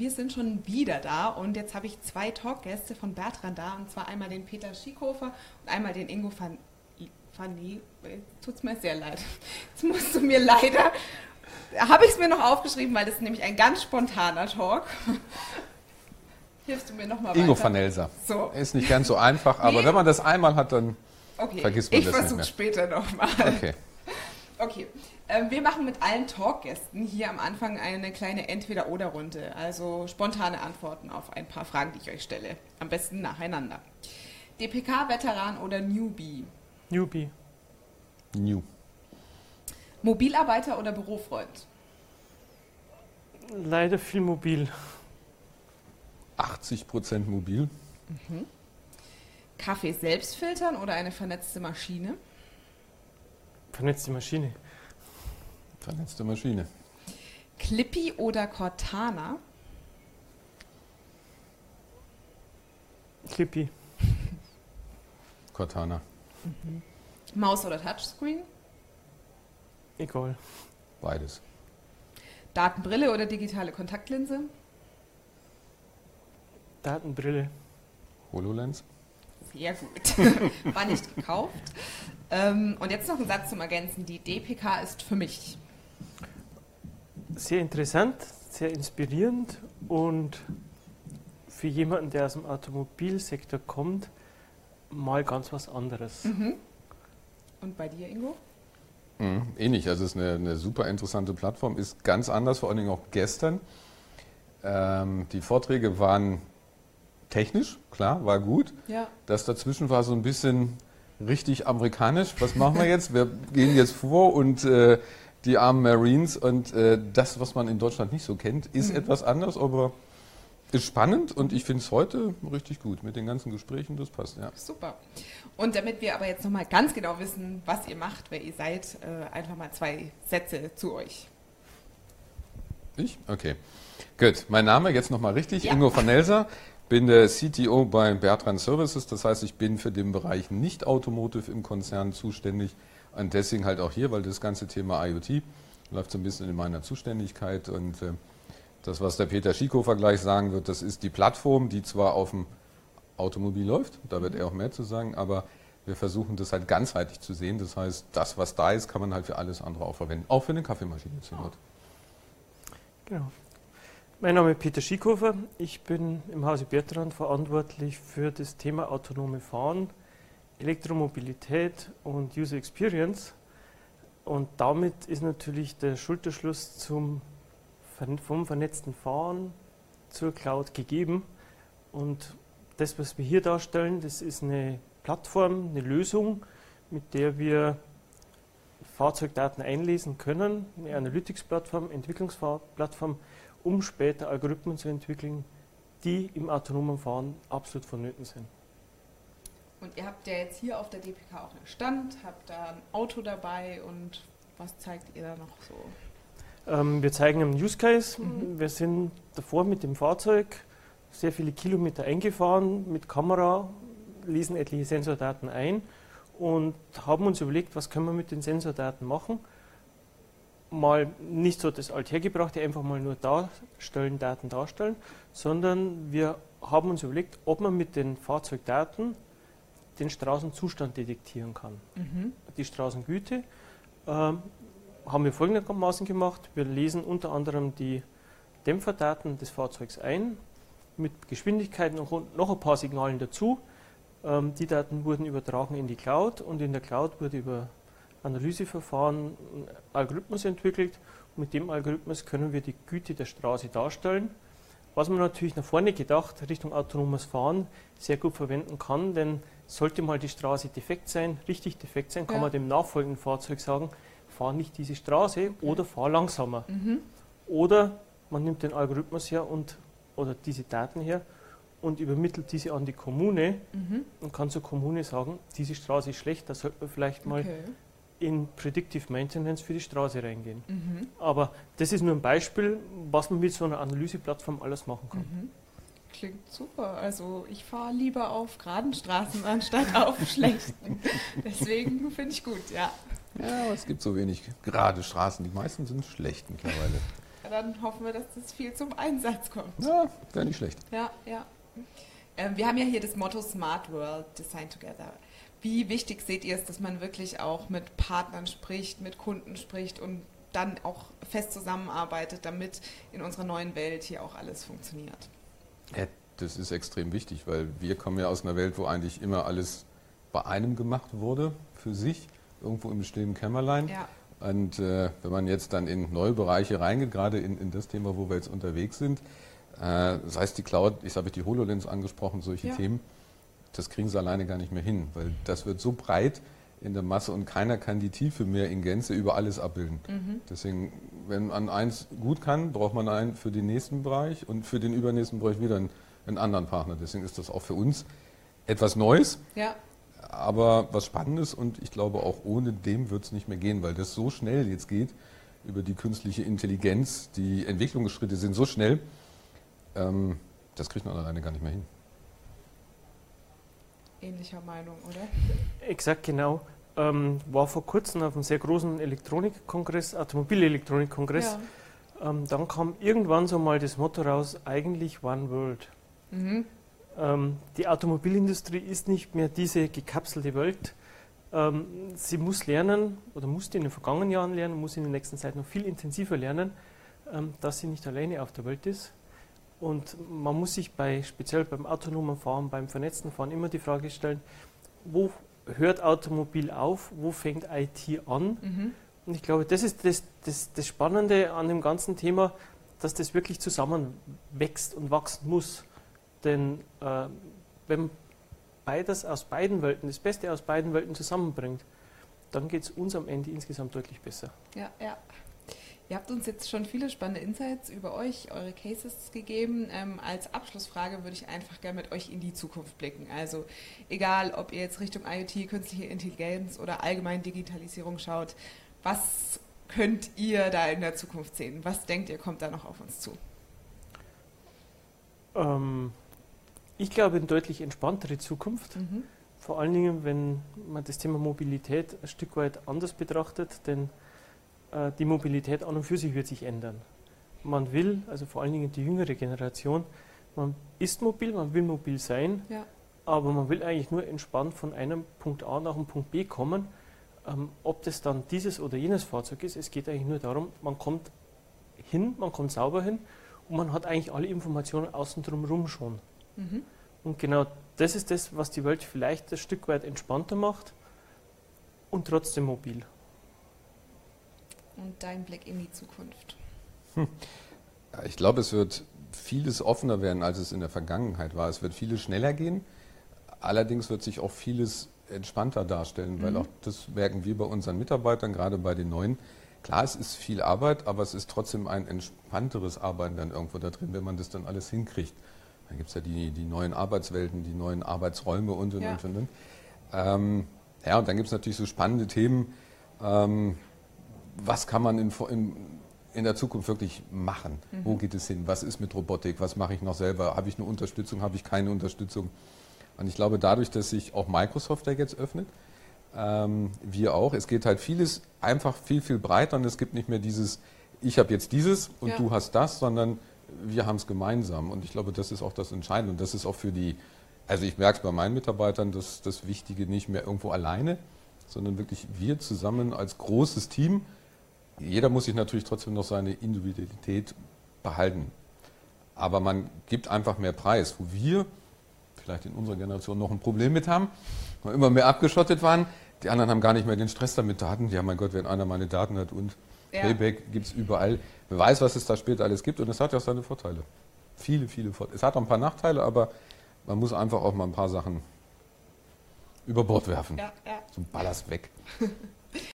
wir sind schon wieder da und jetzt habe ich zwei Talkgäste von Bertrand da und zwar einmal den Peter Schiekofer und einmal den Ingo van. Tut es mir sehr leid. Jetzt musst du mir leider, habe ich es mir noch aufgeschrieben, weil das ist nämlich ein ganz spontaner Talk. Hilfst du mir nochmal Ingo van Elser. So. Ist nicht ganz so einfach, aber nee. wenn man das einmal hat, dann okay. vergisst man ich das nicht mehr. Ich versuche später nochmal. Okay. Okay. Ähm, wir machen mit allen Talkgästen hier am Anfang eine kleine Entweder-Oder-Runde, also spontane Antworten auf ein paar Fragen, die ich euch stelle. Am besten nacheinander. DPK-Veteran oder Newbie? Newbie. New. Mobilarbeiter oder Bürofreund? Leider viel mobil. 80 Prozent mobil. Mhm. Kaffee selbst filtern oder eine vernetzte Maschine? Vernetzte Maschine. Vernetzte Maschine. Clippy oder Cortana? Clippy. Cortana. Mhm. Maus oder Touchscreen? Egal. Beides. Datenbrille oder digitale Kontaktlinse? Datenbrille. HoloLens. Sehr gut. War nicht gekauft. Ähm, und jetzt noch ein Satz zum Ergänzen. Die DPK ist für mich. Sehr interessant, sehr inspirierend und für jemanden, der aus dem Automobilsektor kommt, mal ganz was anderes. Mhm. Und bei dir, Ingo? Mhm, ähnlich. Also es ist eine, eine, super interessante Plattform, ist ganz anders, vor allen Dingen auch gestern. Ähm, die Vorträge waren technisch, klar, war gut. Ja. Das dazwischen war so ein bisschen richtig amerikanisch. Was machen wir jetzt? Wir gehen jetzt vor und äh, die armen Marines und äh, das, was man in Deutschland nicht so kennt, ist mhm. etwas anders, aber ist spannend und ich finde es heute richtig gut mit den ganzen Gesprächen, das passt, ja. Super. Und damit wir aber jetzt nochmal ganz genau wissen, was ihr macht, wer ihr seid, äh, einfach mal zwei Sätze zu euch. Ich? Okay. Gut, mein Name jetzt nochmal richtig, ja. Ingo van Nelser bin der CTO bei Bertrand Services, das heißt, ich bin für den Bereich nicht Automotive im Konzern zuständig und deswegen halt auch hier, weil das ganze Thema IoT läuft so ein bisschen in meiner Zuständigkeit und äh, das, was der Peter Schikofer gleich sagen wird, das ist die Plattform, die zwar auf dem Automobil läuft, da wird er auch mehr zu sagen, aber wir versuchen das halt ganzheitlich zu sehen. Das heißt, das, was da ist, kann man halt für alles andere auch verwenden, auch für eine Kaffeemaschine zur Not. Genau. Mein Name ist Peter Schiekofer. Ich bin im Hause Bertrand verantwortlich für das Thema autonome Fahren, Elektromobilität und User Experience. Und damit ist natürlich der Schulterschluss zum, vom vernetzten Fahren zur Cloud gegeben. Und das, was wir hier darstellen, das ist eine Plattform, eine Lösung, mit der wir Fahrzeugdaten einlesen können, eine Analytics-Plattform, Entwicklungsplattform, um später Algorithmen zu entwickeln, die im autonomen Fahren absolut vonnöten sind. Und ihr habt ja jetzt hier auf der DPK auch einen Stand, habt da ein Auto dabei und was zeigt ihr da noch so? Ähm, wir zeigen einen Use Case. Mhm. Wir sind davor mit dem Fahrzeug sehr viele Kilometer eingefahren mit Kamera, lesen etliche Sensordaten ein und haben uns überlegt, was können wir mit den Sensordaten machen mal nicht so das Althergebrachte einfach mal nur darstellen, Daten darstellen, sondern wir haben uns überlegt, ob man mit den Fahrzeugdaten den Straßenzustand detektieren kann. Mhm. Die Straßengüte äh, haben wir folgendermaßen gemacht. Wir lesen unter anderem die Dämpferdaten des Fahrzeugs ein, mit Geschwindigkeiten und noch ein paar Signalen dazu. Ähm, die Daten wurden übertragen in die Cloud und in der Cloud wurde über Analyseverfahren einen Algorithmus entwickelt. Und mit dem Algorithmus können wir die Güte der Straße darstellen. Was man natürlich nach vorne gedacht Richtung autonomes Fahren sehr gut verwenden kann, denn sollte mal die Straße defekt sein, richtig defekt sein, kann ja. man dem nachfolgenden Fahrzeug sagen, fahr nicht diese Straße okay. oder fahr langsamer. Mhm. Oder man nimmt den Algorithmus her und oder diese Daten her und übermittelt diese an die Kommune mhm. und kann zur Kommune sagen, diese Straße ist schlecht, da sollte man vielleicht mal okay in Predictive Maintenance für die Straße reingehen. Mhm. Aber das ist nur ein Beispiel, was man mit so einer Analyseplattform alles machen kann. Mhm. Klingt super. Also ich fahre lieber auf geraden Straßen anstatt auf schlechten. Deswegen finde ich gut, ja. Ja, aber es gibt so wenig gerade Straßen. Die meisten sind schlecht mittlerweile. dann hoffen wir, dass das viel zum Einsatz kommt. Ja, wäre nicht schlecht. Ja, ja. Ähm, wir haben ja hier das Motto Smart World Design Together. Wie wichtig seht ihr es, dass man wirklich auch mit Partnern spricht, mit Kunden spricht und dann auch fest zusammenarbeitet, damit in unserer neuen Welt hier auch alles funktioniert? Ja, das ist extrem wichtig, weil wir kommen ja aus einer Welt, wo eigentlich immer alles bei einem gemacht wurde, für sich, irgendwo im stillen Kämmerlein. Ja. Und äh, wenn man jetzt dann in neue Bereiche reingeht, gerade in, in das Thema, wo wir jetzt unterwegs sind, äh, sei es die Cloud, ich habe die HoloLens angesprochen, solche ja. Themen, das kriegen sie alleine gar nicht mehr hin, weil das wird so breit in der Masse und keiner kann die Tiefe mehr in Gänze über alles abbilden. Mhm. Deswegen, wenn man eins gut kann, braucht man einen für den nächsten Bereich und für den übernächsten Bereich wieder einen, einen anderen Partner. Deswegen ist das auch für uns etwas Neues. Ja aber was Spannendes und ich glaube auch ohne dem wird es nicht mehr gehen, weil das so schnell jetzt geht über die künstliche Intelligenz. Die Entwicklungsschritte sind so schnell, ähm, das kriegt man alleine gar nicht mehr hin. Ähnlicher Meinung, oder? Exakt, genau. Ähm, war vor kurzem auf einem sehr großen Elektronikkongress, Automobilelektronikkongress. Ja. Ähm, dann kam irgendwann so mal das Motto raus, eigentlich One World. Mhm. Ähm, die Automobilindustrie ist nicht mehr diese gekapselte Welt. Ähm, sie muss lernen oder musste in den vergangenen Jahren lernen, muss in der nächsten Zeit noch viel intensiver lernen, ähm, dass sie nicht alleine auf der Welt ist. Und man muss sich bei, speziell beim autonomen Fahren, beim vernetzten Fahren immer die Frage stellen, wo hört Automobil auf, wo fängt IT an? Mhm. Und ich glaube, das ist das, das, das Spannende an dem ganzen Thema, dass das wirklich zusammenwächst und wachsen muss. Denn äh, wenn beides aus beiden Welten, das Beste aus beiden Welten zusammenbringt, dann geht es uns am Ende insgesamt deutlich besser. Ja, ja. Ihr habt uns jetzt schon viele spannende Insights über euch, eure Cases gegeben. Ähm, als Abschlussfrage würde ich einfach gerne mit euch in die Zukunft blicken. Also egal, ob ihr jetzt Richtung IoT, künstliche Intelligenz oder allgemein Digitalisierung schaut, was könnt ihr da in der Zukunft sehen? Was denkt ihr, kommt da noch auf uns zu? Ähm, ich glaube, eine deutlich entspanntere Zukunft. Mhm. Vor allen Dingen, wenn man das Thema Mobilität ein Stück weit anders betrachtet, denn die Mobilität an und für sich wird sich ändern. Man will, also vor allen Dingen die jüngere Generation, man ist mobil, man will mobil sein, ja. aber man will eigentlich nur entspannt von einem Punkt A nach dem Punkt B kommen. Ähm, ob das dann dieses oder jenes Fahrzeug ist, es geht eigentlich nur darum, man kommt hin, man kommt sauber hin und man hat eigentlich alle Informationen außen drumherum schon. Mhm. Und genau das ist das, was die Welt vielleicht ein Stück weit entspannter macht und trotzdem mobil. Und dein Blick in die Zukunft? Hm. Ich glaube, es wird vieles offener werden, als es in der Vergangenheit war. Es wird vieles schneller gehen. Allerdings wird sich auch vieles entspannter darstellen, mhm. weil auch das merken wir bei unseren Mitarbeitern, gerade bei den neuen. Klar, es ist viel Arbeit, aber es ist trotzdem ein entspannteres Arbeiten dann irgendwo da drin, wenn man das dann alles hinkriegt. Da gibt es ja die, die neuen Arbeitswelten, die neuen Arbeitsräume und und ja. und und. Ähm, ja, und dann gibt es natürlich so spannende Themen. Ähm, was kann man in, in, in, der Zukunft wirklich machen? Mhm. Wo geht es hin? Was ist mit Robotik? Was mache ich noch selber? Habe ich eine Unterstützung? Habe ich keine Unterstützung? Und ich glaube, dadurch, dass sich auch Microsoft da jetzt öffnet, ähm, wir auch, es geht halt vieles einfach viel, viel breiter und es gibt nicht mehr dieses, ich habe jetzt dieses und ja. du hast das, sondern wir haben es gemeinsam. Und ich glaube, das ist auch das Entscheidende. Und das ist auch für die, also ich merke es bei meinen Mitarbeitern, dass das Wichtige nicht mehr irgendwo alleine, sondern wirklich wir zusammen als großes Team. Jeder muss sich natürlich trotzdem noch seine Individualität behalten. Aber man gibt einfach mehr Preis, wo wir vielleicht in unserer Generation noch ein Problem mit haben, weil immer mehr abgeschottet waren. Die anderen haben gar nicht mehr den Stress damit Daten. Ja, mein Gott, wenn einer meine Daten hat und ja. Payback gibt es überall. Wer weiß, was es da später alles gibt und es hat ja auch seine Vorteile. Viele, viele Vorteile. Es hat auch ein paar Nachteile, aber man muss einfach auch mal ein paar Sachen über Bord werfen. Ja, ja. So ein Ballast weg.